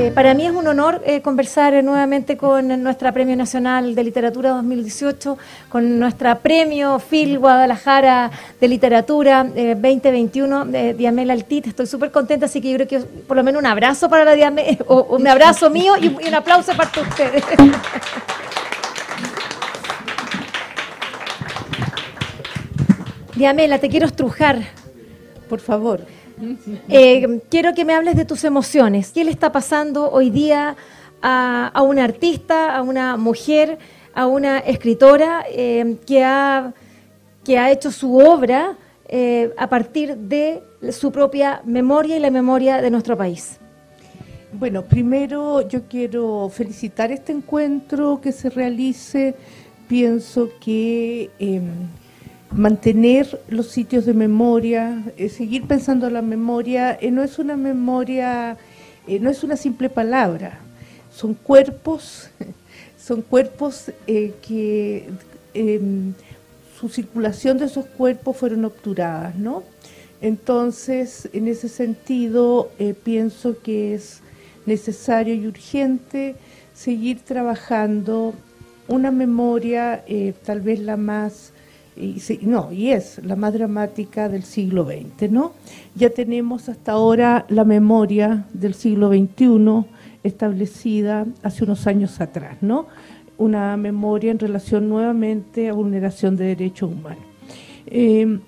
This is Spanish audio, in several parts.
Eh, para mí es un honor eh, conversar nuevamente con nuestra Premio Nacional de Literatura 2018, con nuestra Premio Phil Guadalajara de Literatura 2021, eh, Diamela Altit. Estoy súper contenta, así que yo creo que por lo menos un abrazo para la Diamela, o, un abrazo mío y, un aplauso para ustedes. Diamela, te quiero estrujar. Por favor. Eh, quiero que me hables de tus emociones. ¿Qué le está pasando hoy día a, una artista, a una mujer, a una escritora eh, que, ha, que ha hecho su obra eh, a partir de su propia memoria y la memoria de nuestro país? Bueno, primero yo quiero felicitar este encuentro que se realice. Pienso que em, mantener los sitios de memoria, eh, seguir pensando la memoria, eh, no es una memoria, eh, no es una simple palabra, son cuerpos, son cuerpos que em, su circulación de esos cuerpos fueron obturadas, ¿no? Entonces, en ese sentido, pienso que es necesario y urgente seguir trabajando una memoria, tal vez la más y no, y es la más dramática del siglo XX, ¿no? Ya tenemos hasta ahora la memoria del siglo XXI establecida hace unos años atrás, ¿no? Una memoria en relación nuevamente a vulneración de derechos humanos. Eh,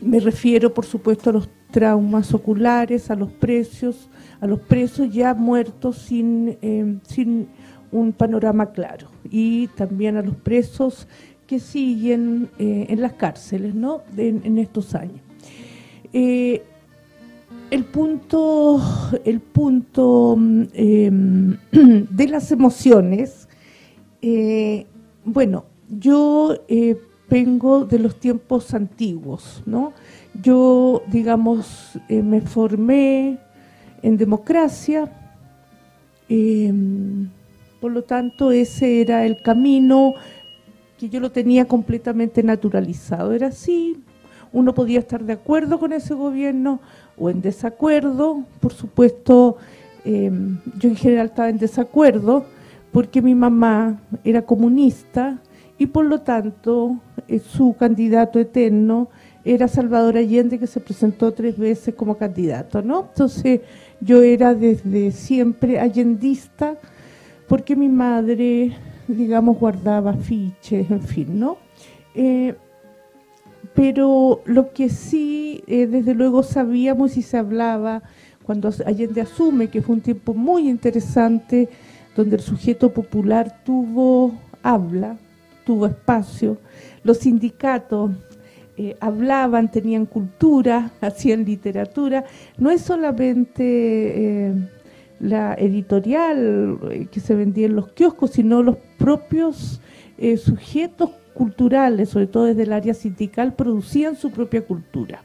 me refiero, por supuesto, a los traumas oculares, a los precios, a los presos ya muertos sin, eh, sin un panorama claro, y también a los presos que siguen eh, en las cárceles ¿no? en, estos años. Eh, el punto, el punto mm, em, de las emociones, eh, bueno, yo vengo de los tiempos antiguos, ¿no? Yo, digamos, me formé en democracia, em, por lo tanto ese era el camino que yo lo tenía completamente naturalizado. Era así, uno podía estar de acuerdo con ese gobierno o en desacuerdo. Por supuesto, em, yo en general estaba en desacuerdo porque mi mamá era comunista y por lo tanto eh, su candidato eterno era Salvador Allende que se presentó tres veces como candidato, ¿no? Entonces yo era desde siempre allendista porque mi madre digamos, guardaba fiches, en fin, ¿no? Eh, pero lo que sí, eh, desde luego sabíamos y se hablaba, cuando Allende asume, que fue un tiempo muy interesante, donde el sujeto popular tuvo habla, tuvo espacio, los sindicatos eh, hablaban, tenían cultura, hacían literatura, no es solamente la editorial eh, que se vendía en los kioscos, sino los propios eh, sujetos culturales, sobre todo desde el área sindical, producían su propia cultura.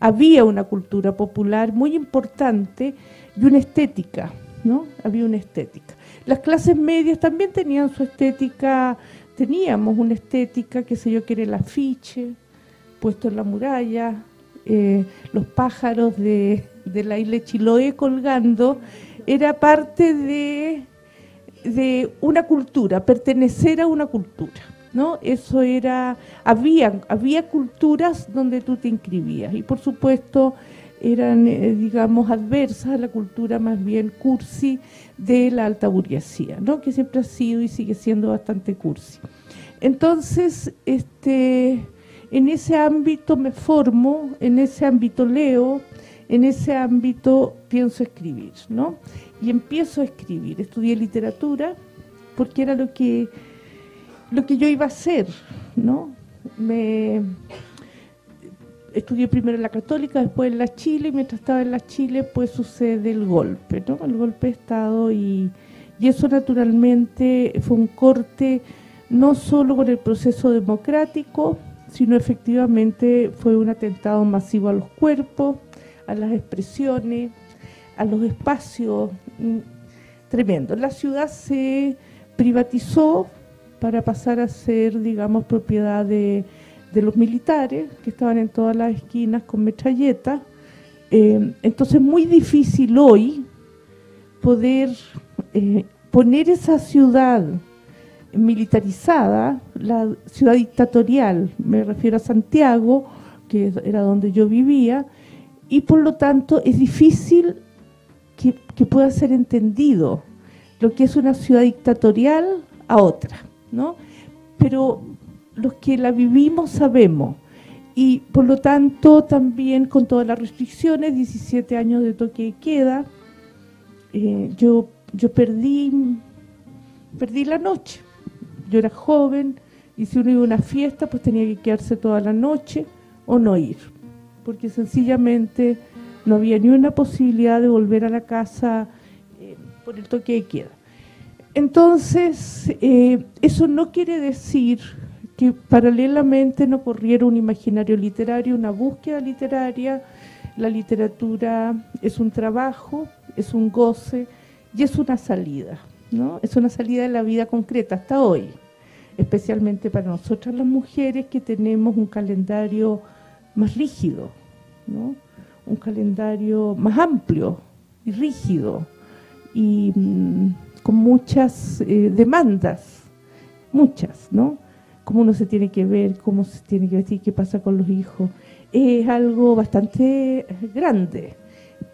Había una cultura popular muy importante y una estética, ¿no? Había una estética. Las clases medias también tenían su estética, teníamos una estética, qué sé yo, que era el afiche puesto en la muralla, eh, los pájaros de, la isla Chiloé colgando, era parte de, de una cultura, pertenecer a una cultura. ¿no? Eso era, había, había culturas donde tú te inscribías y por supuesto eran, eh, digamos, adversas a la cultura más bien cursi de la alta burguesía, ¿no? Que siempre ha sido y sigue siendo bastante cursi. Entonces, este, en ese ámbito me formo, en ese ámbito leo, en ese ámbito pienso escribir, ¿no? Y empiezo a escribir. Estudié literatura porque era lo que, lo que yo iba a hacer, ¿no? Me, estudié primero en la Católica, después en la Chile, y mientras estaba en la Chile, pues sucede el golpe, ¿no? El golpe de Estado y, y eso naturalmente fue un corte no solo con el proceso democrático, sino efectivamente fue un atentado masivo a los cuerpos, a las expresiones, a los espacios, mm, tremendo. La ciudad se privatizó para pasar a ser, digamos, propiedad de, los militares que estaban en todas las esquinas con metralletas. Eh, entonces es muy difícil hoy poder eh, poner esa ciudad militarizada, la ciudad dictatorial, me refiero a Santiago, que era donde yo vivía, y por lo tanto es difícil que, pueda ser entendido lo que es una ciudad dictatorial a otra, ¿no? Pero los que la vivimos sabemos, y por lo tanto también con todas las restricciones, 17 años de toque y queda, eh, yo, yo perdí, perdí la noche, yo era joven y si uno iba a una fiesta pues tenía que quedarse toda la noche o no ir, porque sencillamente no había ni una posibilidad de volver a la casa eh, por el toque de queda. Entonces, eh, eso no quiere decir que paralelamente no corriera un imaginario literario, una búsqueda literaria. La literatura es un trabajo, es un goce y es una salida, ¿no? Es una salida de la vida concreta hasta hoy especialmente para nosotras las mujeres que tenemos un calendario más rígido, ¿no? un calendario más amplio y rígido y mm, con muchas eh, demandas, muchas, ¿no? Cómo uno se tiene que ver, cómo se tiene que decir, qué pasa con los hijos. Es algo bastante grande,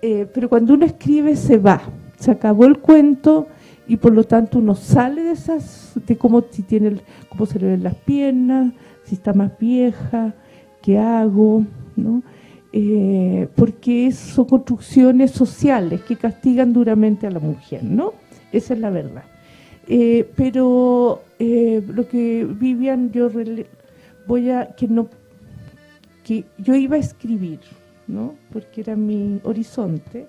eh, pero cuando uno escribe se va, se acabó el cuento y por lo tanto uno sale de esas, de cómo, si tiene, cómo se le ven las piernas, si está más vieja, hago, ¿no? Eh, porque son construcciones sociales que castigan duramente a la mujer, ¿no? Esa es la verdad. Eh, pero eh, lo que Vivian, yo voy a, que no, que yo iba a escribir, ¿no? Porque era mi horizonte,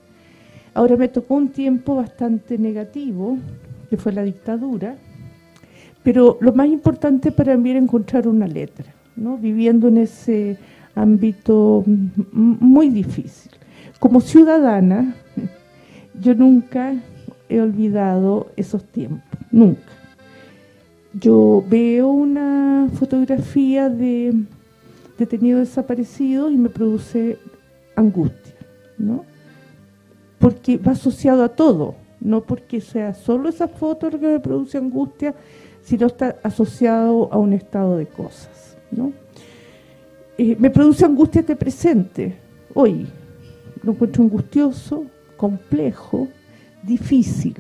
Ahora me tocó un tiempo bastante negativo, que fue la dictadura, pero lo más importante para mí era encontrar una letra, ¿no? viviendo en ese ámbito muy difícil. Como ciudadana, yo nunca he olvidado esos tiempos, nunca. Yo veo una fotografía de detenidos desaparecidos y me produce angustia, ¿no? porque va asociado a todo, no porque sea solo esa foto lo que me produce angustia, sino está asociado a un estado de cosas. ¿No? Eh, me produce angustia este presente, hoy. Lo encuentro angustioso, complejo, difícil,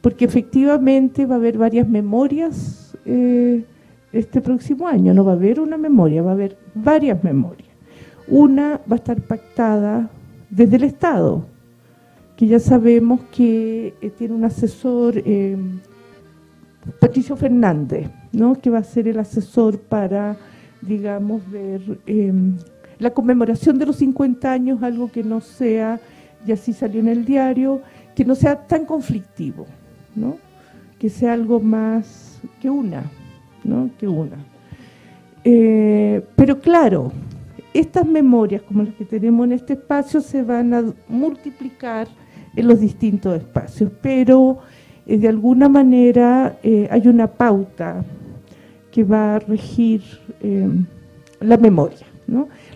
porque efectivamente va a haber varias memorias eh, este próximo año, no va a haber una memoria, va a haber varias memorias. Una va a estar pactada desde el Estado, que ya sabemos que eh, tiene un asesor, Patricio Fernández, ¿no? que va a ser el asesor para, digamos, ver eh, la conmemoración de los 50 años, algo que no sea, y así salió en el diario, que no sea tan conflictivo, ¿no? que sea algo más que una, ¿no? que una. pero claro, estas memorias como las que tenemos en este espacio se van a multiplicar en los distintos espacios, pero eh, de alguna manera eh, hay una pauta que va a regir eh, la memoria.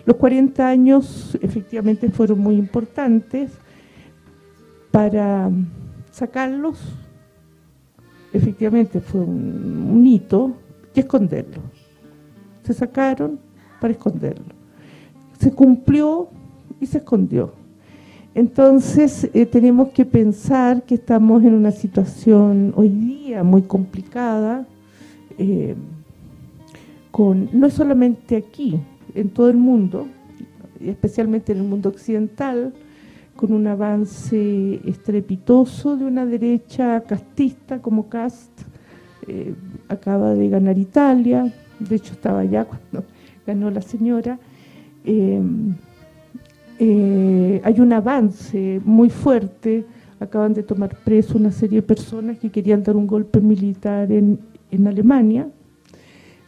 Los 40 años efectivamente fueron muy importantes para sacarlos, efectivamente fue un, hito, y esconderlos. Se sacaron para esconderlo. Se cumplió y se escondió. Entonces eh, tenemos que pensar que estamos en una situación hoy día muy complicada, eh, con no solamente aquí, en todo el mundo, especialmente en el mundo occidental, con un avance estrepitoso de una derecha castista como Cast, eh, acaba de ganar Italia, de hecho estaba allá cuando ganó la señora, em, eh, hay un avance muy fuerte, acaban de tomar preso una serie de personas que querían dar un golpe militar en, en Alemania,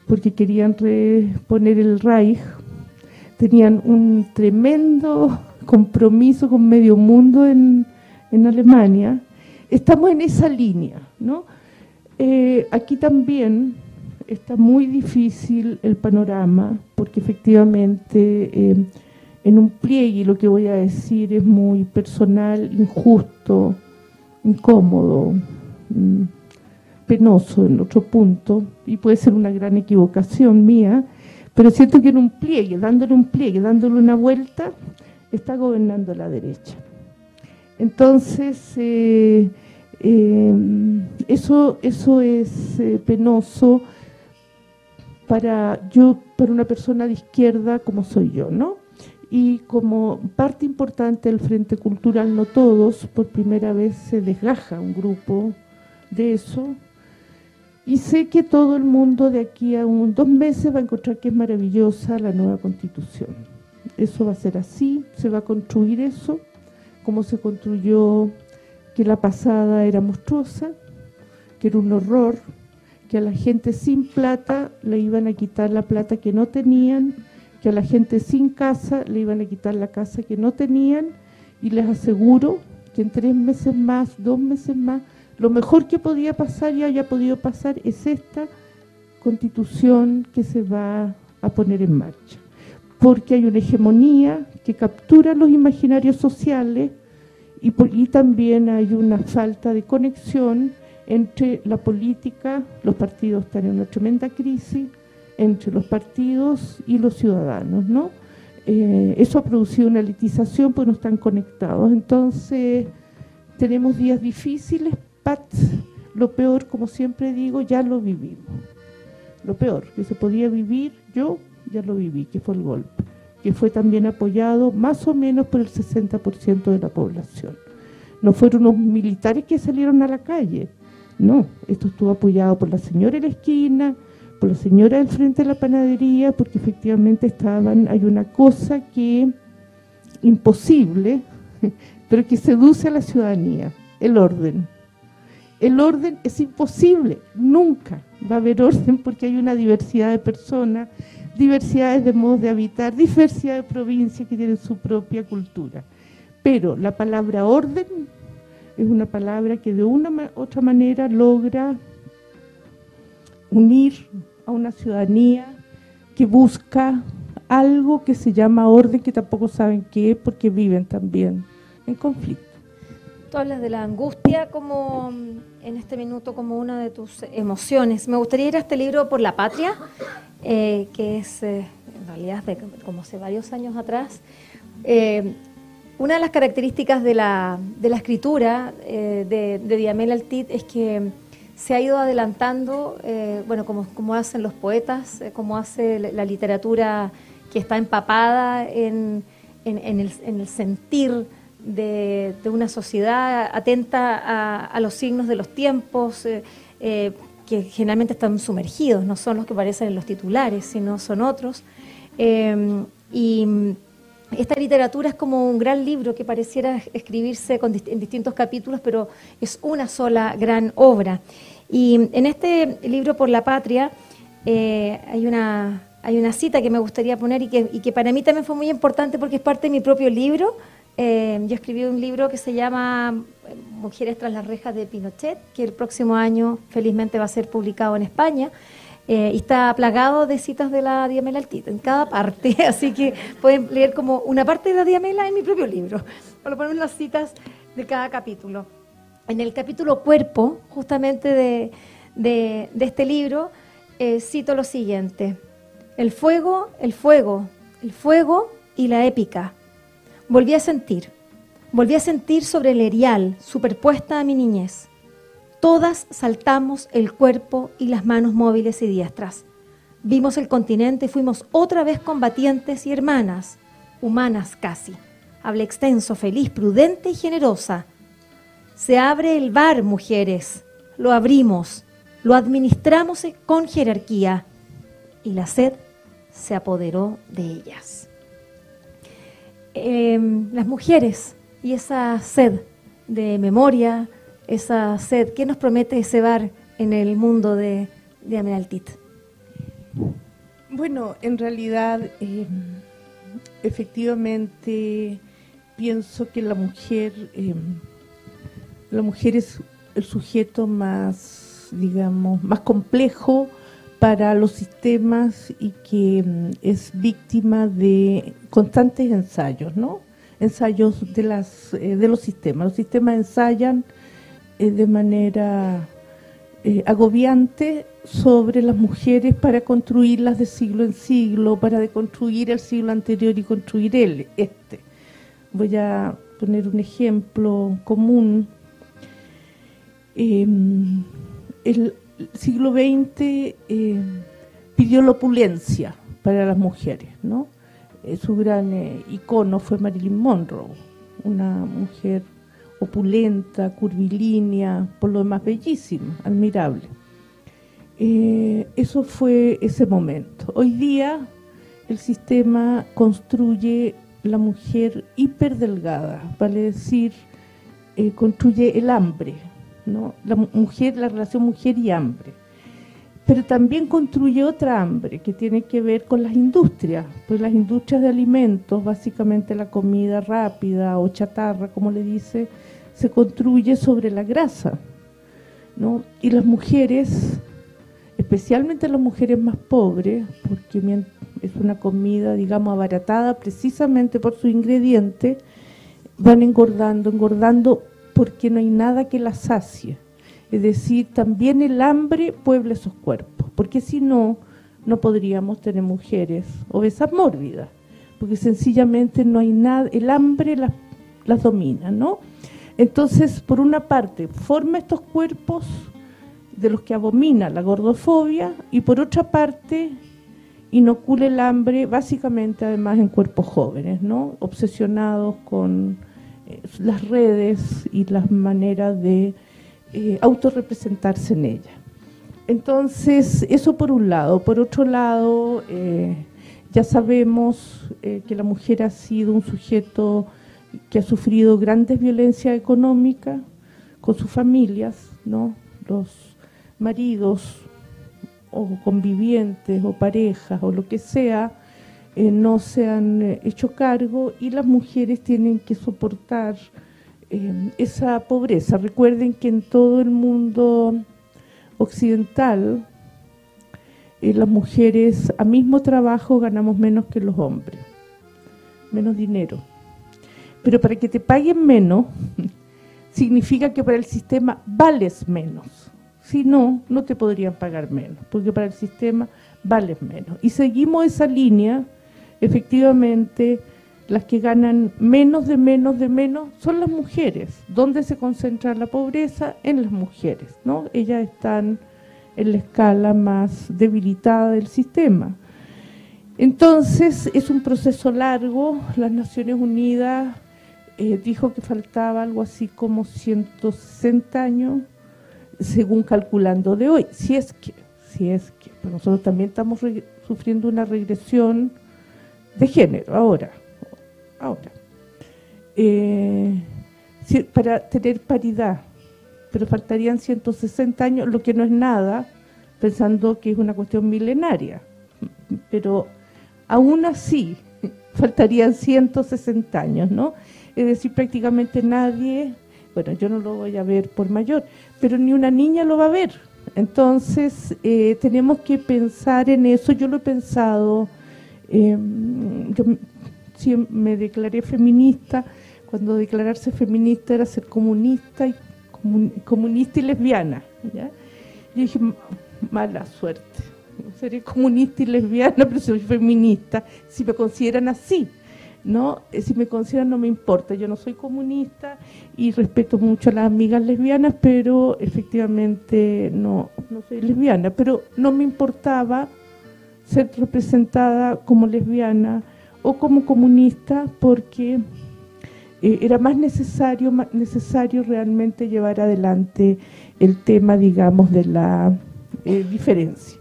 porque querían reponer el Reich, tenían un tremendo compromiso con medio mundo en, en Alemania, estamos en esa línea, ¿no? Eh, aquí también está muy difícil el panorama, porque efectivamente eh, en un pliegue lo que voy a decir es muy personal, injusto, incómodo, mm, penoso en otro punto, y puede ser una gran equivocación mía, pero siento que en un pliegue, dándole un pliegue, dándole una vuelta, está gobernando la derecha. Entonces, eh, eh, eso, eso es eh, penoso para yo, para una persona de izquierda como soy yo, ¿no? Y como parte importante del Frente Cultural No Todos, por primera vez se desgaja un grupo de eso. Y sé que todo el mundo de aquí a un, dos meses va a encontrar que es maravillosa la nueva Constitución. Eso va a ser así, se va a construir eso, como se construyó que la pasada era monstruosa, que era un horror, que a la gente sin plata le iban a quitar la plata que no tenían, que a la gente sin casa le iban a quitar la casa que no tenían y les aseguro que en tres meses más, dos meses más, lo mejor que podía pasar y haya podido pasar es esta constitución que se va a poner en marcha. Porque hay una hegemonía que captura los imaginarios sociales, y, también hay una falta de conexión entre la política, los partidos están en una tremenda crisis, entre los partidos y los ciudadanos, ¿no? Eh, eso ha producido una elitización porque no están conectados. Entonces, tenemos días difíciles, Pat, lo peor, como siempre digo, ya lo vivimos. Lo peor que se podía vivir, yo ya lo viví, que fue el golpe que fue también apoyado más o menos por el 60% de la población. No fueron unos militares que salieron a la calle, no, esto estuvo apoyado por la señora en la esquina, por la señora del frente de la panadería, porque efectivamente estaban, hay una cosa que imposible, pero que seduce a la ciudadanía, el orden. El orden es imposible, nunca va a haber orden porque hay una diversidad de personas, diversidades de modos de habitar, diversidad de provincias que tienen su propia cultura. Pero la palabra orden es una palabra que de una u otra manera logra unir a una ciudadanía que busca algo que se llama orden, que tampoco saben qué es, porque viven también en conflicto. Hablas de la angustia como en este minuto como una de tus emociones. Me gustaría ir a este libro por la patria, eh, que es eh, en realidad de, como hace varios años atrás. Eh, una de las características de la, de la escritura de, de Diamel Altit es que se ha ido adelantando, bueno, como, como hacen los poetas, como hace la literatura que está empapada en, en el sentir de, una sociedad atenta a, los signos de los tiempos, eh, eh, que generalmente están sumergidos, no son los que aparecen en los titulares, sino son otros. Eh, y esta literatura es como un gran libro que pareciera escribirse en distintos capítulos, pero es una sola gran obra. Y en este libro Por la Patria hay una hay una cita que me gustaría poner y que, y que, para mí también fue muy importante porque es parte de mi propio libro, eh, yo escribí un libro que se llama eh, Mujeres tras las rejas de Pinochet, que el próximo año felizmente va a ser publicado en España. Eh, y está plagado de citas de la Diamela Altita en cada parte, así que pueden leer como una parte de la Diamela en mi propio libro, por lo las citas de cada capítulo. En el capítulo Cuerpo, justamente de, de, de este libro, cito lo siguiente, el fuego, el fuego, el fuego y la épica Volví a sentir, volví a sentir sobre el erial, superpuesta a mi niñez. Todas saltamos el cuerpo y las manos móviles y diestras. Vimos el continente y fuimos otra vez combatientes y hermanas, humanas casi. Hablé extenso, feliz, prudente y generosa. Se abre el bar, mujeres. Lo abrimos, lo administramos con jerarquía y la sed se apoderó de ellas. Em, las mujeres y esa sed de memoria, esa sed, ¿qué nos promete ese bar en el mundo de, de? Bueno, en realidad, em, efectivamente, pienso que la mujer, em, la mujer es el sujeto más, digamos, más complejo para los sistemas y que mm, es víctima de constantes ensayos, ¿no? Ensayos de las eh, de los sistemas. Los sistemas ensayan eh, de manera eh, agobiante sobre las mujeres para construirlas de siglo en siglo, para deconstruir el siglo anterior y construir el este. Voy a poner un ejemplo común Em, el siglo XX eh, pidió la opulencia para las mujeres, ¿no? Eh, su gran eh, icono fue Marilyn Monroe, una mujer opulenta, curvilínea, por lo demás bellísima, admirable. eso fue ese momento. Hoy día el sistema construye la mujer hiperdelgada, vale decir, construye el hambre, la mujer, la relación mujer y hambre. Pero también construye otra hambre que tiene que ver con las industrias, pues las industrias de alimentos, básicamente la comida rápida o chatarra, como le dice, se construye sobre la grasa, ¿no? Y las mujeres, especialmente las mujeres más pobres, porque es una comida, digamos, abaratada precisamente por su ingrediente, van engordando, engordando porque no hay nada que la sacie. Es decir, también el hambre puebla esos cuerpos, porque si no, no podríamos tener mujeres obesas mórbidas, porque sencillamente no hay nada, el hambre las, las domina, ¿no? Entonces, por una parte, forma estos cuerpos de los que abomina la gordofobia y por otra parte inocula el hambre básicamente además en cuerpos jóvenes, ¿no? Obsesionados con las redes y las maneras de eh, autorrepresentarse en ella. Entonces, eso por un lado. Por otro lado, eh, ya sabemos eh, que la mujer ha sido un sujeto que ha sufrido grandes violencias económicas con sus familias, ¿no? Los maridos o convivientes o parejas o lo que sea, eh, no se han eh, hecho cargo y las mujeres tienen que soportar eh, esa pobreza. Recuerden que en todo el mundo occidental las mujeres a mismo trabajo ganamos menos que los hombres, menos dinero. Pero para que te paguen menos, significa que para el sistema vales menos. Si no, no te podrían pagar menos, porque para el sistema vales menos. Y seguimos esa línea efectivamente las que ganan menos de menos de menos son las mujeres. ¿Dónde se concentra la pobreza? En las mujeres, ¿no? Ellas están en la escala más debilitada del sistema. Entonces, es un proceso largo. Las Naciones Unidas eh, dijo que faltaba algo así como 160 años, según calculando de hoy. Si es que, si es que, nosotros también estamos sufriendo una regresión de género, ahora, ahora, eh, para tener paridad, pero faltarían 160 años, lo que no es nada, pensando que es una cuestión milenaria, pero aún así faltarían 160 años, ¿no? Es decir, prácticamente nadie, bueno, yo no lo voy a ver por mayor, pero ni una niña lo va a ver. Entonces, eh, tenemos que pensar en eso, yo lo he pensado eh, yo me declaré feminista, cuando declararse feminista era ser comunista y comunista y lesbiana. ¿ya? Yo dije, mala suerte, seré comunista y lesbiana, pero soy feminista, si me consideran así. ¿no? Eh, si me consideran no me importa, yo no soy comunista y respeto mucho a las amigas lesbianas, pero efectivamente no, no soy lesbiana, pero no me importaba ser representada como lesbiana o como comunista porque eh, era más necesario, necesario realmente llevar adelante el tema, digamos, de la eh, diferencia.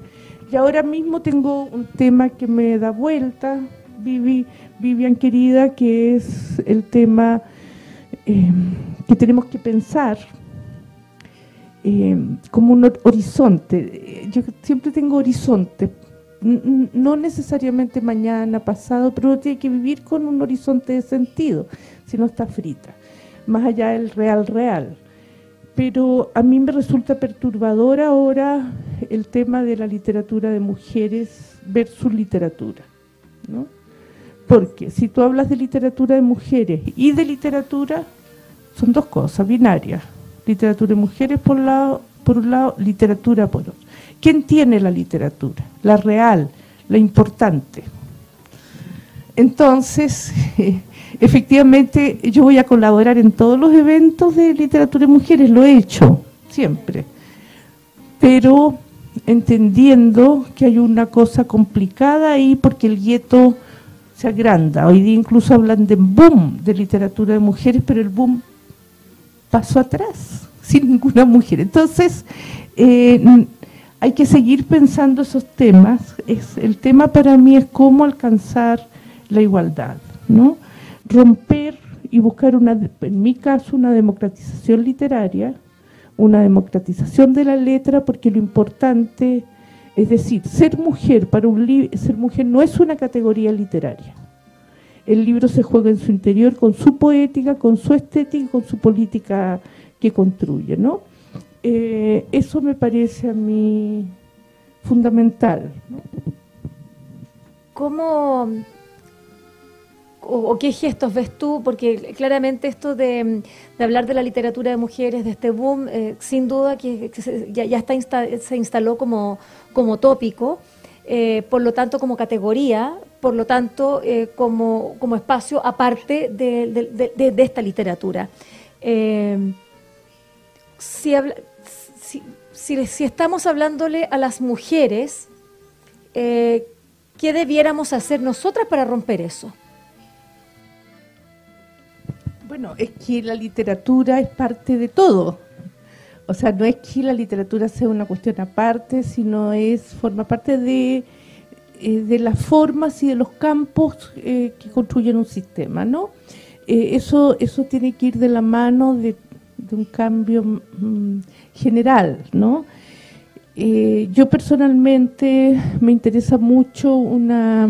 Y ahora mismo tengo un tema que me da vuelta, Vivi, Vivian querida, que es el tema eh, que tenemos que pensar como un horizonte. Yo siempre tengo horizonte, no necesariamente mañana, pasado, pero tiene que vivir con un horizonte de sentido, si no está frita, más allá del real real. Pero a mí me resulta perturbador ahora el tema de la literatura de mujeres versus literatura, ¿no? Porque si tú hablas de literatura de mujeres y de literatura, son dos cosas binarias literatura de mujeres por, lado, por un lado, literatura por otro. ¿Quién tiene la literatura? La real, la importante. Entonces, efectivamente, yo voy a colaborar en todos los eventos de literatura de mujeres, lo he hecho siempre, pero entendiendo que hay una cosa complicada ahí porque el gueto se agranda. Hoy día incluso hablan de boom de literatura de mujeres, pero el boom pasó atrás, sin ninguna mujer. Entonces, eh, hay que seguir pensando esos temas. Es, el tema para mí es cómo alcanzar la igualdad, ¿no? Romper y buscar, una, en mi caso, una democratización literaria, una democratización de la letra, porque lo importante, es decir, ser mujer para un ser mujer no es una categoría literaria el libro se juega en su interior con su poética, con su estética, con su política que construye, ¿no? Eh, eso me parece a mí fundamental. ¿Cómo o, qué gestos ves tú? Porque claramente esto de, hablar de la literatura de mujeres, de este boom, eh, sin duda que, ya, ya está se instaló como, como tópico. Eh, por lo tanto como categoría, por lo tanto como, como, espacio aparte de, esta literatura. Eh, si, si, estamos hablándole a las mujeres, ¿qué debiéramos hacer nosotras para romper eso? Bueno, es que la literatura es parte de todo. O sea, no es que la literatura sea una cuestión aparte, sino es forma parte de, eh, de las formas y de los campos eh, que construyen un sistema, ¿no? Eh, eso, eso tiene que ir de la mano de, un cambio mm, general, ¿no? yo personalmente me interesa mucho una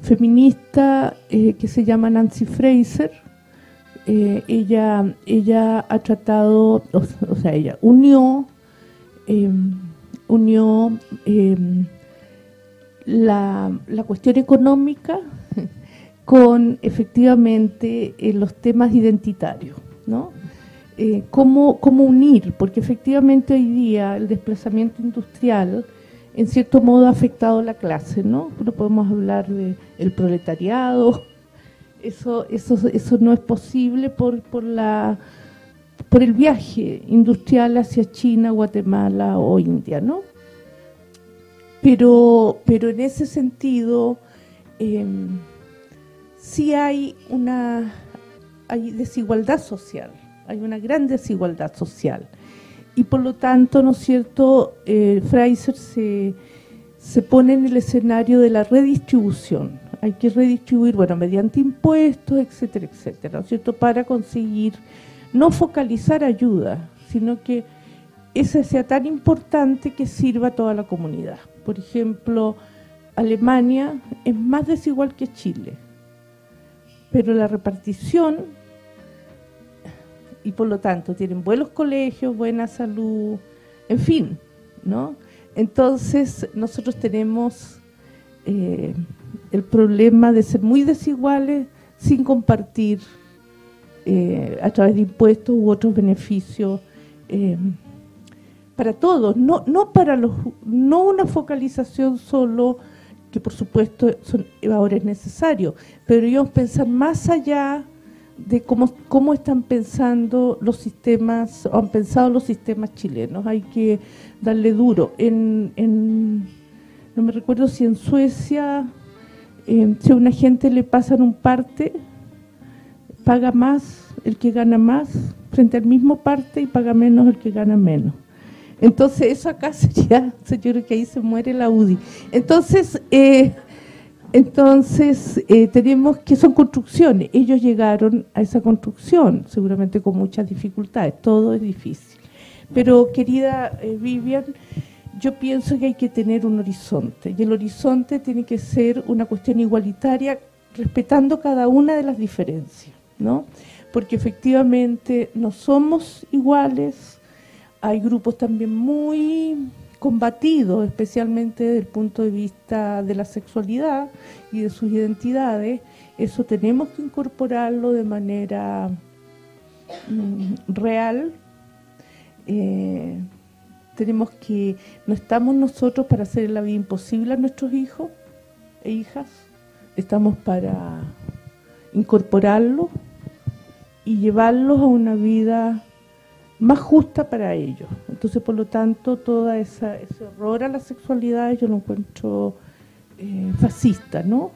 feminista que se llama Nancy Fraser, eh, ella, ella ha tratado, o, sea, ella unió, em, unió em, la, cuestión económica con efectivamente eh, los temas identitarios, ¿no? Eh, cómo, unir, porque efectivamente hoy día el desplazamiento industrial en cierto modo ha afectado la clase, ¿no? No podemos hablar del el proletariado, eso, eso, eso no es posible por, por, la, por el viaje industrial hacia China, Guatemala o India, ¿no? Pero, pero en ese sentido em, sí hay una hay desigualdad social, hay una gran desigualdad social. Y por lo tanto, ¿no es cierto?, eh, se, se pone en el escenario de la redistribución hay que redistribuir, bueno, mediante impuestos, etcétera, etcétera, ¿no es cierto?, para conseguir no focalizar ayuda, sino que ese sea tan importante que sirva a toda la comunidad. Por ejemplo, Alemania es más desigual que Chile, pero la repartición, y por lo tanto tienen buenos colegios, buena salud, en fin, ¿no? Entonces nosotros tenemos... Eh, el problema de ser muy desiguales sin compartir eh, a través de impuestos u otros beneficios eh, para todos, no, no para los, no una focalización solo que por supuesto ahora es necesario, pero digamos pensar más allá de cómo, cómo están pensando los sistemas, o han pensado los sistemas chilenos, hay que darle duro. En, en no me recuerdo si en Suecia si a una gente le pasan un parte, paga más el que gana más frente al mismo parte y paga menos el que gana menos. Entonces eso acá sería, yo creo que ahí se muere la UDI. Entonces, eh, Entonces, eh, tenemos que son construcciones. Ellos llegaron a esa construcción, seguramente con muchas dificultades. Todo es difícil. Pero, querida eh, Vivian, yo pienso que hay que tener un horizonte. Y el horizonte tiene que ser una cuestión igualitaria, respetando cada una de las diferencias, ¿no? Porque efectivamente no somos iguales. Hay grupos también muy combatido, especialmente desde el punto de vista de la sexualidad y de sus identidades, eso tenemos que incorporarlo de manera mm, real. Eh, tenemos que, no estamos nosotros para hacer la vida imposible a nuestros hijos e hijas, estamos para incorporarlo y llevarlos a una vida más justa para ellos. Entonces, por lo tanto, todo ese horror a la sexualidad yo lo encuentro eh, fascista, ¿no?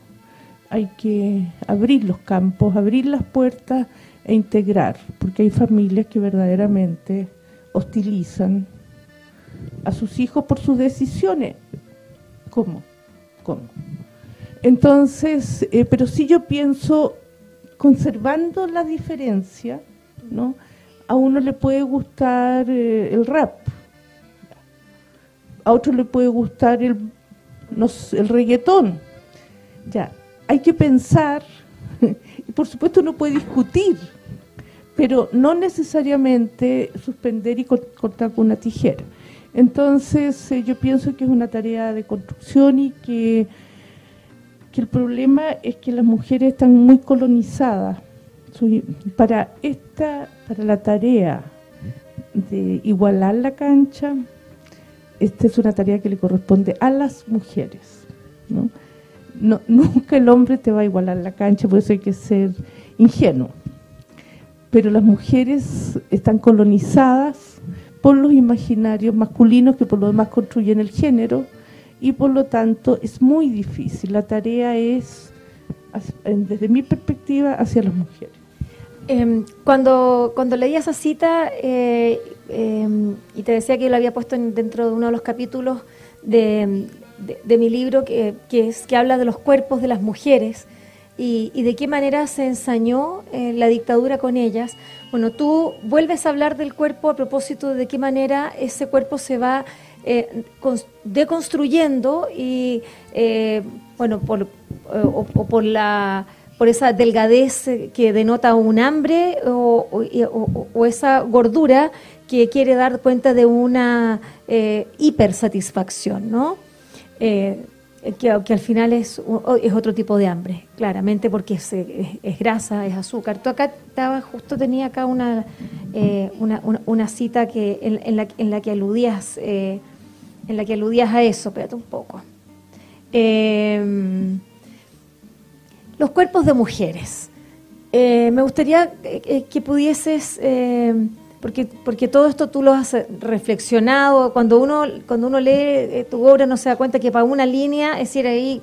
Hay que abrir los campos, abrir las puertas e integrar, porque hay familias que verdaderamente hostilizan a sus hijos por sus decisiones. ¿Cómo? ¿Cómo? Entonces, eh, pero si yo pienso, conservando la diferencia, ¿no?, a uno le puede gustar eh, el rap, a otro le puede gustar el, el reggaetón. Ya, hay que pensar, y por supuesto uno puede discutir, pero no necesariamente suspender y cortar con una tijera. Entonces, eh, yo pienso que es una tarea de construcción y que, que el problema es que las mujeres están muy colonizadas para esta para la tarea de igualar la cancha esta es una tarea que le corresponde a las mujeres ¿no? nunca el hombre te va a igualar la cancha por eso hay que ser ingenuo. Pero las mujeres están colonizadas por los imaginarios masculinos que por lo demás construyen el género y por lo tanto es muy difícil. La tarea es desde mi perspectiva hacia las mujeres Em, cuando, cuando leí esa cita eh, em, y te decía que lo había puesto dentro de uno de los capítulos de, mi libro que, que habla de los cuerpos de las mujeres y, de qué manera se ensañó eh, la dictadura con ellas, bueno, tú vuelves a hablar del cuerpo a propósito de qué manera ese cuerpo se va eh, deconstruyendo y, bueno, por, o por la por esa delgadez que denota un hambre o, esa gordura que quiere dar cuenta de una eh, hipersatisfacción, ¿no? Eh, que, al final es, otro tipo de hambre, claramente, porque es, grasa, es azúcar. Tú acá estaba, justo tenía acá una, eh, una, cita que en, la, que aludías en la que aludías a eso, espérate un poco. Eh, los cuerpos de mujeres. Eh, me gustaría eh, que pudieses, eh, porque, porque todo esto tú lo has reflexionado, cuando uno, cuando uno lee tu obra no se da cuenta que para una línea, es decir, ahí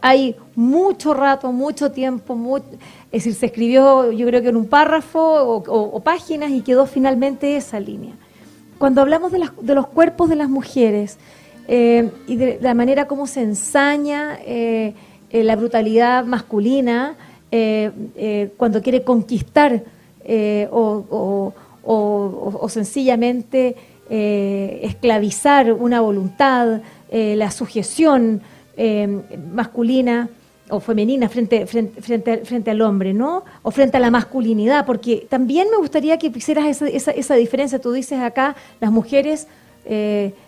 hay mucho rato, mucho tiempo, es decir, se escribió yo creo que en un párrafo o, páginas y quedó finalmente esa línea. Cuando hablamos de, de los cuerpos de las mujeres y de, la manera como se ensaña, eh, la brutalidad masculina eh, eh, cuando quiere conquistar o, sencillamente esclavizar una voluntad, la sujeción masculina o femenina frente, frente, frente, al hombre, ¿no? O frente a la masculinidad, porque también me gustaría que hicieras esa, esa, esa diferencia. Tú dices acá, las mujeres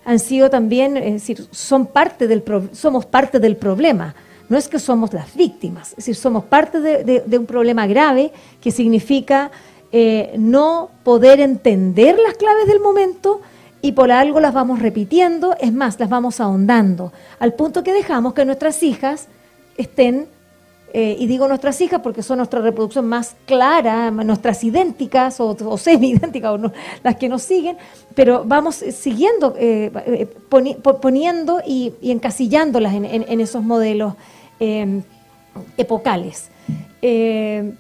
han sido también, es decir, son parte del somos parte del problema no es que somos las víctimas, es decir, somos parte de, un problema grave que significa eh, no poder entender las claves del momento y por algo las vamos repitiendo, es más, las vamos ahondando, al punto que dejamos que nuestras hijas estén, eh, y digo nuestras hijas porque son nuestra reproducción más clara, nuestras idénticas o, semi-idénticas, o las que nos siguen, pero vamos siguiendo, eh, poniendo y, encasillándolas en esos modelos Em, epocales. Em,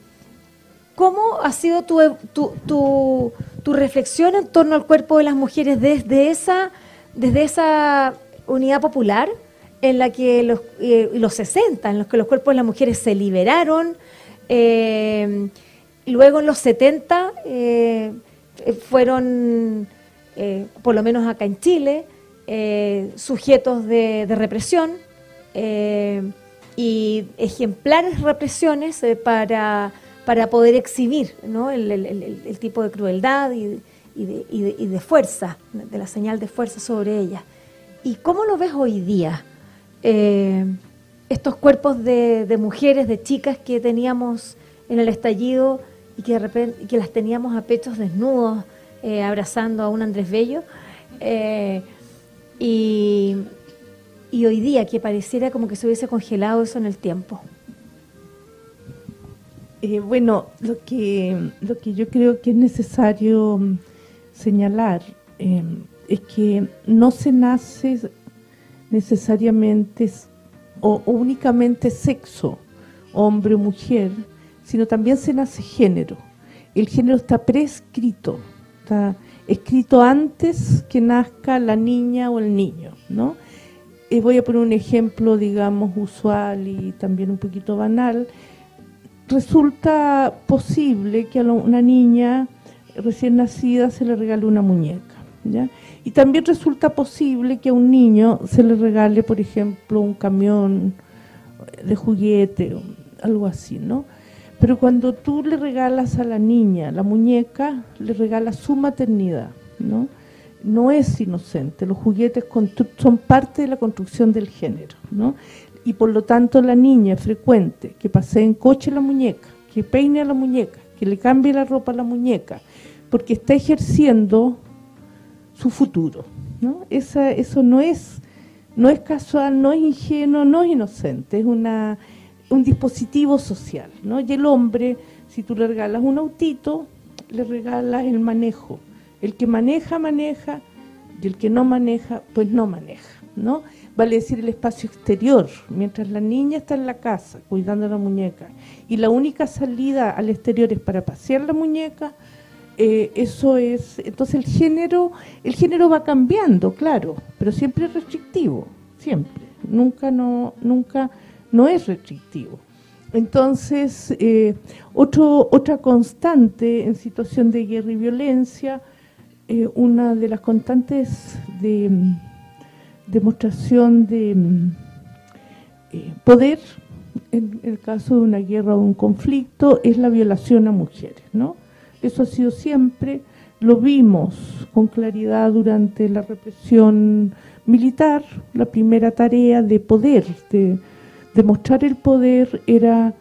¿Cómo ha sido tu, tu, tu, reflexión en torno al cuerpo de las mujeres desde esa, desde esa unidad popular? En la que los, eh, los 60, en los que los cuerpos de las mujeres se liberaron. Eh, luego en los 70 eh, fueron, por lo menos acá en Chile, sujetos de, represión y ejemplares represiones para, para poder exhibir el, tipo de crueldad y, de, y de fuerza, de la señal de fuerza sobre ellas. ¿Y cómo lo ves hoy día? Eh, estos cuerpos de, mujeres, de chicas que teníamos en el estallido y que de repente que las teníamos a pechos desnudos eh, abrazando a un Andrés Bello eh, y, hoy día que pareciera como que se hubiese congelado eso en el tiempo. bueno, lo que, lo que yo creo que es necesario mm, señalar es que no se nace necesariamente o, únicamente sexo, hombre o mujer, sino también se nace género. El género está prescrito, está escrito antes que nazca la niña o el niño, ¿no? Y voy a poner un ejemplo, digamos, usual y también un poquito banal. Resulta posible que a una niña recién nacida se le regale una muñeca, ¿ya? Y también resulta posible que a un niño se le regale, por ejemplo, un camión de juguete, algo así, ¿no? Pero cuando tú le regalas a la niña la muñeca, le regalas su maternidad, ¿no? No es inocente, los juguetes son parte de la construcción del género, ¿no? Y por lo tanto la niña es frecuente que pase en coche la muñeca, que peine a la muñeca, que le cambie la ropa a la muñeca, porque está ejerciendo su futuro. ¿no? Esa, eso no es, no es casual, no es ingenuo, no es inocente, es una, un dispositivo social. ¿no? Y el hombre, si tú le regalas un autito, le regalas el manejo. El que maneja, maneja, y el que no maneja, pues no maneja. ¿no? Vale decir el espacio exterior, mientras la niña está en la casa cuidando la muñeca y la única salida al exterior es para pasear la muñeca, eh, eso es, entonces el género, el género va cambiando, claro, pero siempre es restrictivo, siempre, nunca no, nunca no es restrictivo. Entonces, eh, otro, otra constante en situación de guerra y violencia, eh, una de las constantes de mm, demostración de mm, poder, en el caso de una guerra o un conflicto, es la violación a mujeres, ¿no? Eso ha sido siempre, lo vimos con claridad durante la represión militar, la primera tarea de poder, de demostrar el poder era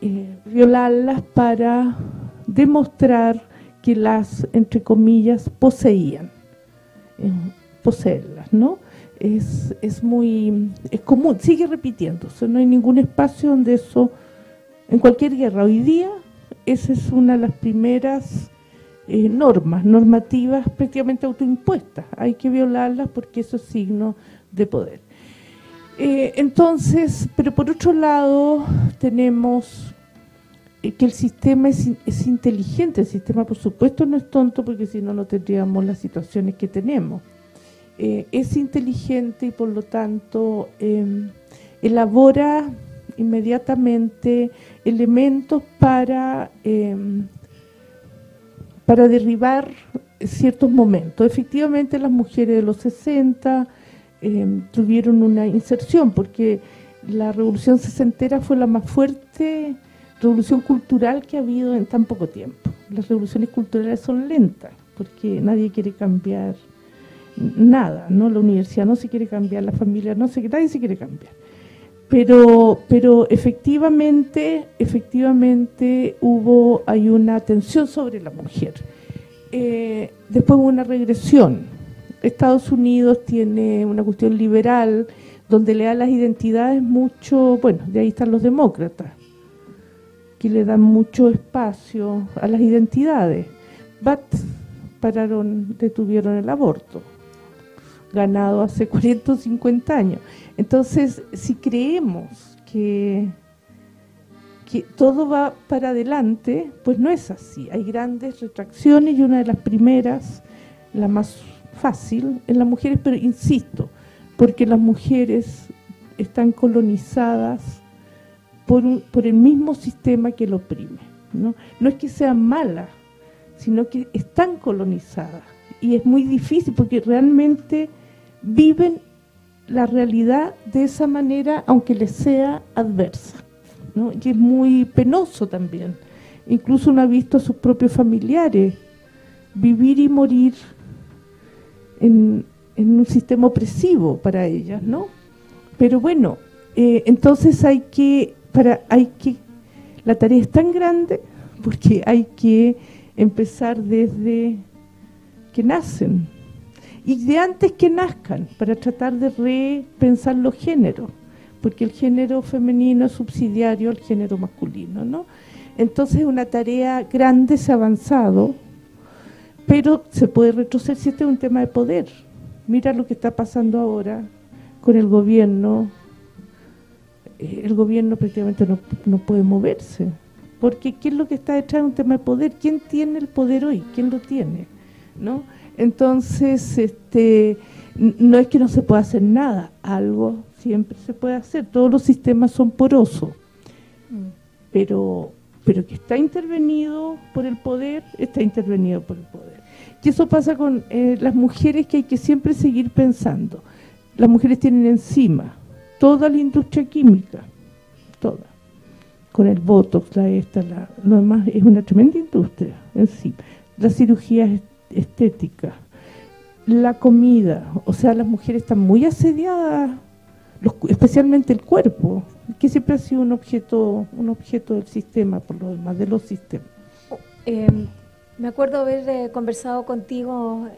eh, violarlas para demostrar que las, entre comillas, poseían, eh, poseerlas, ¿no? Es, es muy, es común, sigue repitiéndose, no hay ningún espacio donde eso, en cualquier guerra hoy día, esa es una de las primeras eh, normas, normativas prácticamente autoimpuestas. Hay que violarlas porque eso es signo de poder. Eh, entonces, pero por otro lado, tenemos eh, que el sistema es, inteligente, el sistema por supuesto no es tonto porque si no, no tendríamos las situaciones que tenemos. es inteligente y por lo tanto em, elabora inmediatamente elementos para, em, para derribar ciertos momentos. Efectivamente, las mujeres de los 60 em, tuvieron una inserción, porque la revolución sesentera fue la más fuerte revolución cultural que ha habido en tan poco tiempo. Las revoluciones culturales son lentas, porque nadie quiere cambiar nada, ¿no? La universidad no se quiere cambiar, la familia no se nadie se quiere cambiar pero pero efectivamente efectivamente hubo hay una atención sobre la mujer. Eh, después hubo una regresión. Estados Unidos tiene una cuestión liberal donde le da las identidades mucho bueno de ahí están los demócratas que le dan mucho espacio a las identidades. But pararon detuvieron el aborto ganado hace 40 o 50 años entonces, si creemos que, todo va para adelante, pues no es así. Hay grandes retracciones y una de las primeras, la más fácil, en las mujeres, pero insisto, porque las mujeres están colonizadas por, por el mismo sistema que lo oprime. ¿no? no es que sean malas, sino que están colonizadas. Y es muy difícil porque realmente viven la realidad de esa manera, aunque les sea adversa. Y es muy penoso también. Incluso uno ha visto a sus propios familiares vivir y morir en, en un sistema opresivo para ellas, ¿no? Pero bueno, eh, entonces hay que, para, hay que, la tarea es tan grande porque hay que empezar desde que nacen y de antes que nazcan para tratar de repensar los géneros porque el género femenino es subsidiario al género masculino, ¿no? Entonces una tarea grande, se ha avanzado, pero se puede retroceder si este es un tema de poder. Mira lo que está pasando ahora con el gobierno. Eh, el gobierno prácticamente no, no puede moverse. Porque ¿qué es lo que está detrás de un tema de poder? ¿Quién tiene el poder hoy? ¿Quién lo tiene? ¿No? Entonces, este no es que no se pueda hacer nada, algo siempre se puede hacer, todos los sistemas son porosos. Mm. Pero pero que está intervenido por el poder, está intervenido por el poder. Y eso pasa con eh, las mujeres que hay que siempre seguir pensando. Las mujeres tienen encima toda la industria química, toda, con el botox, la esta, la, lo demás, es una tremenda industria encima. La cirugía estética, la comida, o sea, las mujeres están muy asediadas, especialmente el cuerpo, que siempre ha sido un objeto un objeto del sistema, por lo demás, de los sistemas. Eh, me acuerdo haber eh, conversado contigo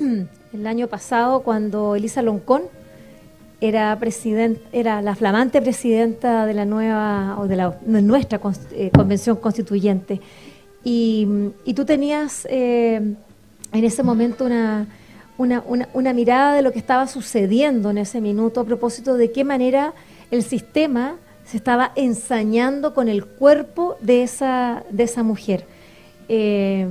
eh, el año pasado cuando Elisa Loncón era era la flamante presidenta de la nueva o de, la, nuestra convención constituyente y tú tenías en ese momento una, una, una, mirada de lo que estaba sucediendo en ese minuto a propósito de qué manera el sistema se estaba ensañando con el cuerpo de esa, de esa mujer. Eh,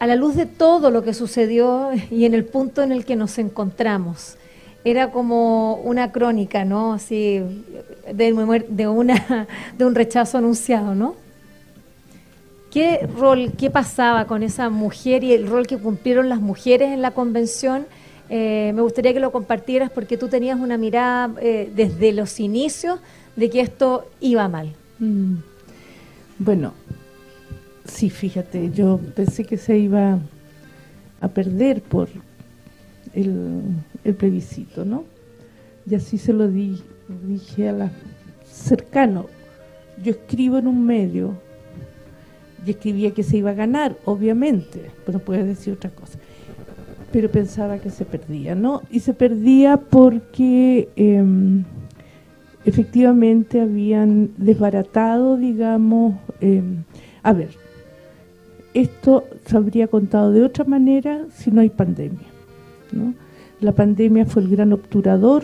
a la luz de todo lo que sucedió y en el punto en el que nos encontramos, era como una crónica, ¿no? Así, de, de, una, de un rechazo anunciado, ¿no? ¿Qué rol, qué pasaba con esa mujer y el rol que cumplieron las mujeres en la convención? Eh, me gustaría que lo compartieras porque tú tenías una mirada eh, desde los inicios de que esto iba mal. Mm. Bueno, sí, fíjate, yo pensé que se iba a perder por el, el plebiscito, ¿no? Y así se lo di, dije a la cercano. Yo escribo en un medio y escribía que se iba a ganar, obviamente, pero puedes decir otra cosa pero pensaba que se perdía, ¿no? Y se perdía porque em, efectivamente habían desbaratado, digamos, em, a ver, esto se habría contado de otra manera si no hay pandemia, ¿no? La pandemia fue el gran obturador,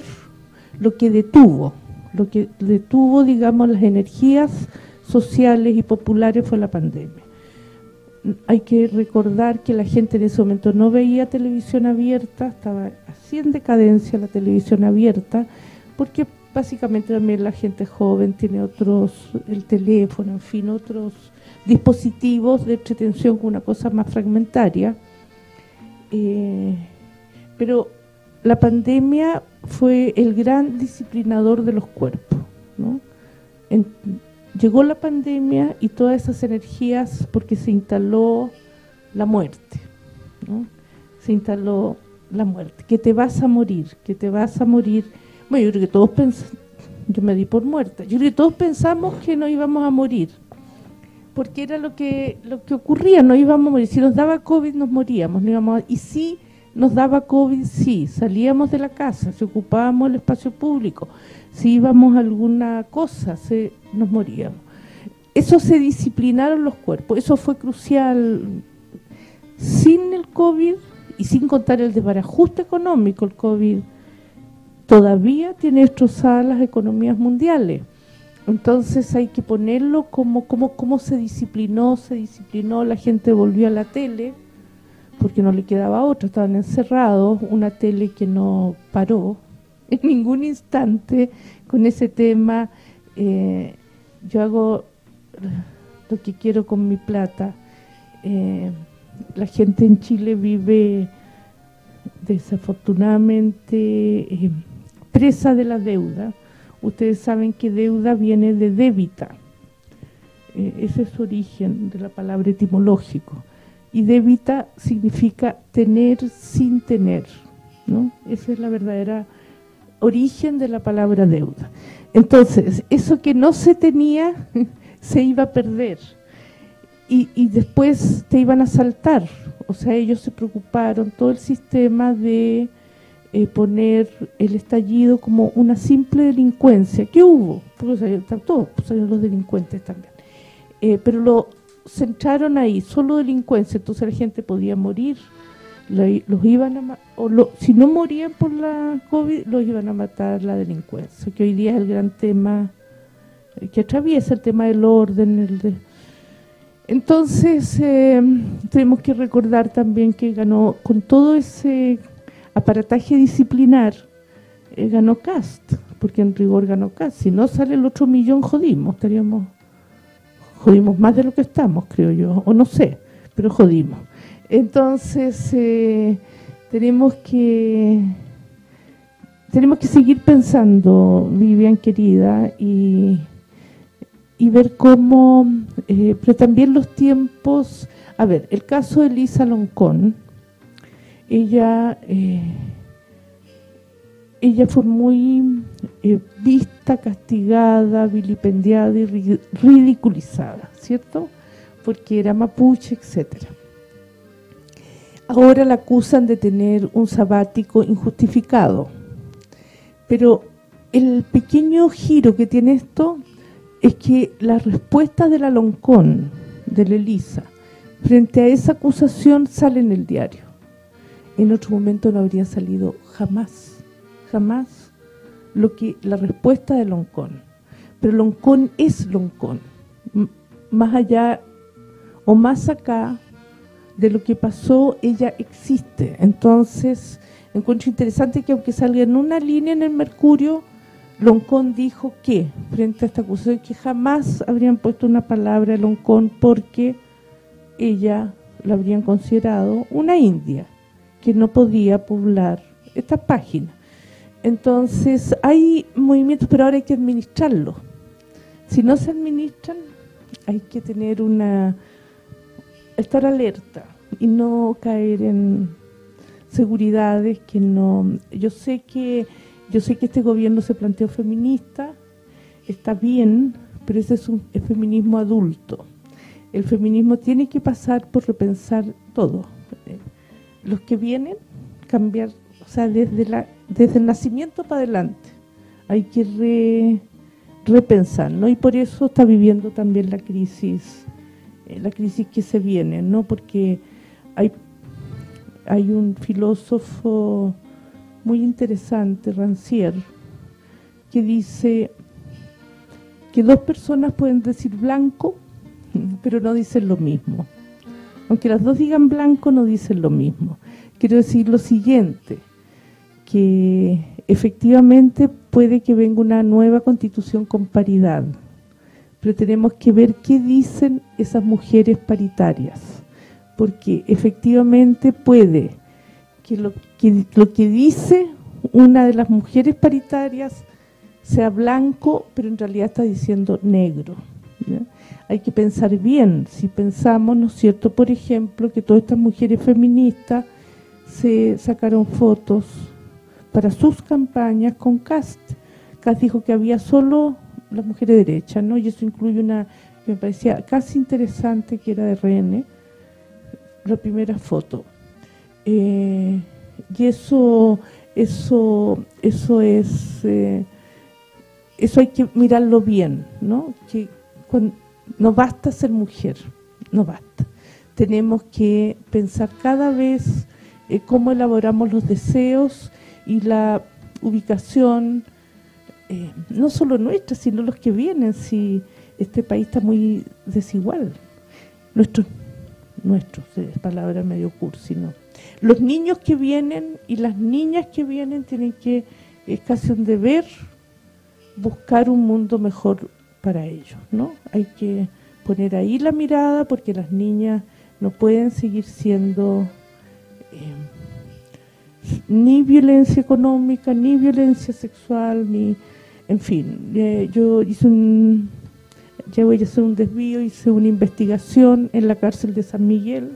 lo que detuvo, lo que detuvo, digamos, las energías sociales y populares fue la pandemia hay que recordar que la gente en ese momento no veía televisión abierta, estaba así en decadencia la televisión abierta, porque básicamente también la gente joven tiene otros, el teléfono, en fin, otros dispositivos de entretención una cosa más fragmentaria. Eh, pero la pandemia fue el gran disciplinador de los cuerpos, ¿no? Llegó la pandemia y todas esas energías porque se instaló la muerte, ¿no? Se instaló la muerte, que te vas a morir, que te vas a morir. Bueno, yo creo que todos pensamos, yo me di por muerta, yo creo que todos pensamos que no íbamos a morir, porque era lo que lo que ocurría, no íbamos a morir, si nos daba COVID nos moríamos, no íbamos y si nos daba COVID, sí, salíamos de la casa, se ocupábamos el espacio público, si íbamos a alguna cosa, se, nos moríamos. Eso se disciplinaron los cuerpos, eso fue crucial. Sin el COVID y sin contar el desbarajuste económico, el COVID todavía tiene destrozadas las economías mundiales. Entonces hay que ponerlo como, como, como se disciplinó, se disciplinó, la gente volvió a la tele, porque no le quedaba otra, estaban encerrados, una tele que no paró, en ningún instante con ese tema. Eh, yo hago lo que quiero con mi plata. Eh, la gente en Chile vive desafortunadamente eh, presa de la deuda. Ustedes saben que deuda viene de débita. ese es su origen de la palabra etimológico. Y débita significa tener sin tener. ¿no? Esa es la verdadera origen de la palabra deuda. Entonces, eso que no se tenía se iba a perder y, después te iban a saltar. O sea, ellos se preocuparon, todo el sistema de eh, poner el estallido como una simple delincuencia, que hubo, porque salieron, todos salieron los delincuentes también. Eh, pero lo centraron ahí, solo delincuencia, entonces la gente podía morir, los iban a o si no morían por la COVID, los iban a matar la delincuencia, que hoy día es el gran tema eh, que atraviesa el tema del orden. El de... Entonces, eh, tenemos que recordar también que ganó, con todo ese aparataje disciplinar, eh, ganó Cast, porque en rigor ganó Cast. Si no sale el otro millón, jodimos, estaríamos, jodimos más de lo que estamos, creo yo, o no sé, pero jodimos. Entonces, eh, tenemos que tenemos que seguir pensando, Vivian querida, y, y ver cómo, eh, pero también los tiempos, a ver, el caso de Lisa Loncón, ella, eh, ella fue muy vista, castigada, vilipendiada y ridiculizada, ¿cierto? Porque era mapuche, etcétera ahora la acusan de tener un sabático injustificado. Pero el pequeño giro que tiene esto es que la respuesta de la Loncón, de la Elisa, frente a esa acusación sale en el diario. En otro momento no habría salido jamás, jamás lo que la respuesta de Loncón. Pero Loncón es Loncón. Más allá o más acá de lo que pasó, ella existe. Entonces, encuentro interesante que aunque salga en una línea en el Mercurio, Loncón dijo que, frente a esta acusación, que jamás habrían puesto una palabra a Loncón porque ella la habrían considerado una india, que no podía poblar esta página. Entonces, hay movimientos, pero ahora hay que administrarlos. Si no se administran, hay que tener una estar alerta y no caer en seguridades que no yo sé que yo sé que este gobierno se planteó feminista está bien pero ese es un feminismo adulto el feminismo tiene que pasar por repensar todo los que vienen cambiar desde el nacimiento para adelante hay que repensar no y por eso está viviendo también la crisis eh, la crisis que se viene, ¿no? Porque hay, hay un filósofo muy interesante, Rancière, que dice que dos personas pueden decir blanco, pero no dicen lo mismo. Aunque las dos digan blanco, no dicen lo mismo. Quiero decir lo siguiente, que efectivamente puede que venga una nueva constitución con paridad, pero tenemos que ver qué dicen esas mujeres paritarias, porque efectivamente puede que lo que, lo que dice una de las mujeres paritarias sea blanco, pero en realidad está diciendo negro. Hay que pensar bien, si pensamos, ¿no es cierto?, por ejemplo, que todas estas mujeres feministas se sacaron fotos para sus campañas con Cast. Cast dijo que había solo las mujeres derechas, ¿no? Y eso incluye una que me parecía casi interesante, que era de RN, la primera foto. Eh, y eso, eso, eso es, eh, eso hay que mirarlo bien, ¿no? Que no basta ser mujer, no basta. Tenemos que pensar cada vez eh, cómo elaboramos los deseos y la ubicación, eh, no solo nuestras, sino los que vienen, si este país está muy desigual. Nuestros, nuestros, es palabra medio cursi, ¿no? Los niños que vienen y las niñas que vienen tienen que es casi un deber buscar un mundo mejor para ellos, ¿no? Hay que poner ahí la mirada porque las niñas no pueden seguir siendo eh, ni violencia económica, ni violencia sexual, ni, en fin, eh, yo hice un, ya voy a hacer un desvío, hice una investigación en la cárcel de San Miguel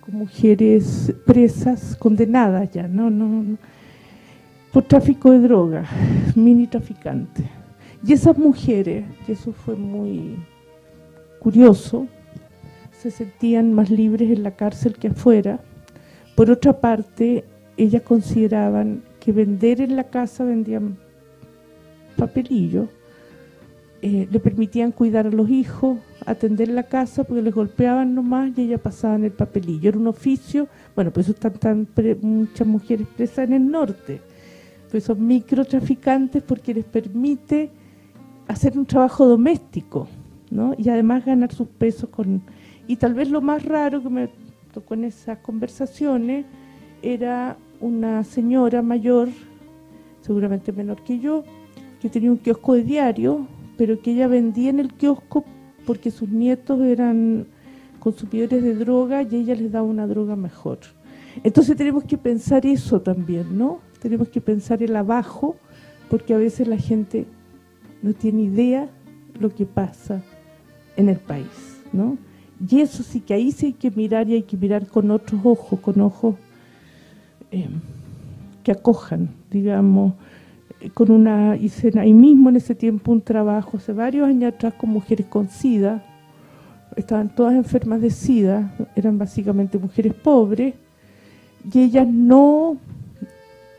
con mujeres presas, condenadas ya, no, no, por tráfico de droga, mini traficante. Y esas mujeres, y eso fue muy curioso, se sentían más libres en la cárcel que afuera. Por otra parte, ellas consideraban que vender en la casa vendían papelillo, eh, le permitían cuidar a los hijos, atender la casa porque les golpeaban nomás y ellas pasaban el papelillo. Era un oficio, bueno, pues eso están tan muchas mujeres presas en el norte, pues son microtraficantes porque les permite hacer un trabajo doméstico, ¿no? Y además ganar sus pesos con... Y tal vez lo más raro que me tocó en esas conversaciones era una señora mayor, seguramente menor que yo, que tenía un kiosco de diario, pero que ella vendía en el kiosco porque sus nietos eran consumidores de droga y ella les daba una droga mejor. Entonces tenemos que pensar eso también, ¿no? Tenemos que pensar el abajo, porque a veces la gente no tiene idea lo que pasa en el país, ¿no? Y eso sí que ahí sí hay que mirar y hay que mirar con otros ojos, con ojos eh, que acojan, digamos, eh, con una, hice ahí mismo en ese tiempo un trabajo, hace varios años atrás con mujeres con SIDA, estaban todas enfermas de SIDA, eran básicamente mujeres pobres, y ellas no,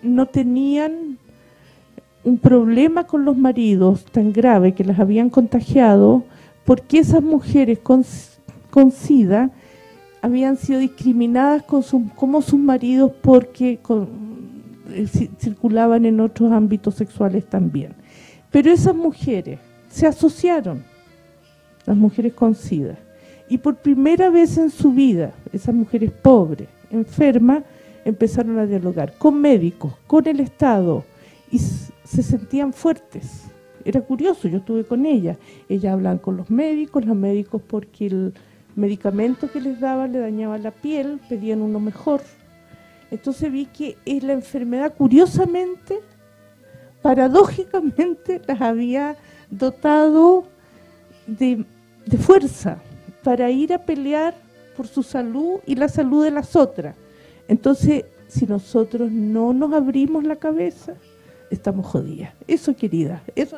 no tenían un problema con los maridos tan grave que las habían contagiado porque esas mujeres con, SIDA habían sido discriminadas como sus maridos porque eh, circulaban en otros ámbitos sexuales también. Pero esas mujeres se asociaron, las mujeres con SIDA, y por primera vez en su vida, esas mujeres pobres, enfermas, empezaron a dialogar con médicos, con el Estado, y se sentían fuertes. Era curioso, yo estuve con ella. Ellas hablaban con los médicos, los médicos porque el medicamento que les daban le dañaba la piel, pedían uno mejor. Entonces vi que es la enfermedad, curiosamente, paradójicamente, las había dotado de, de fuerza para ir a pelear por su salud y la salud de las otras. Entonces, si nosotros no nos abrimos la cabeza, estamos jodidas. Eso, querida, eso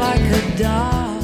like a dog.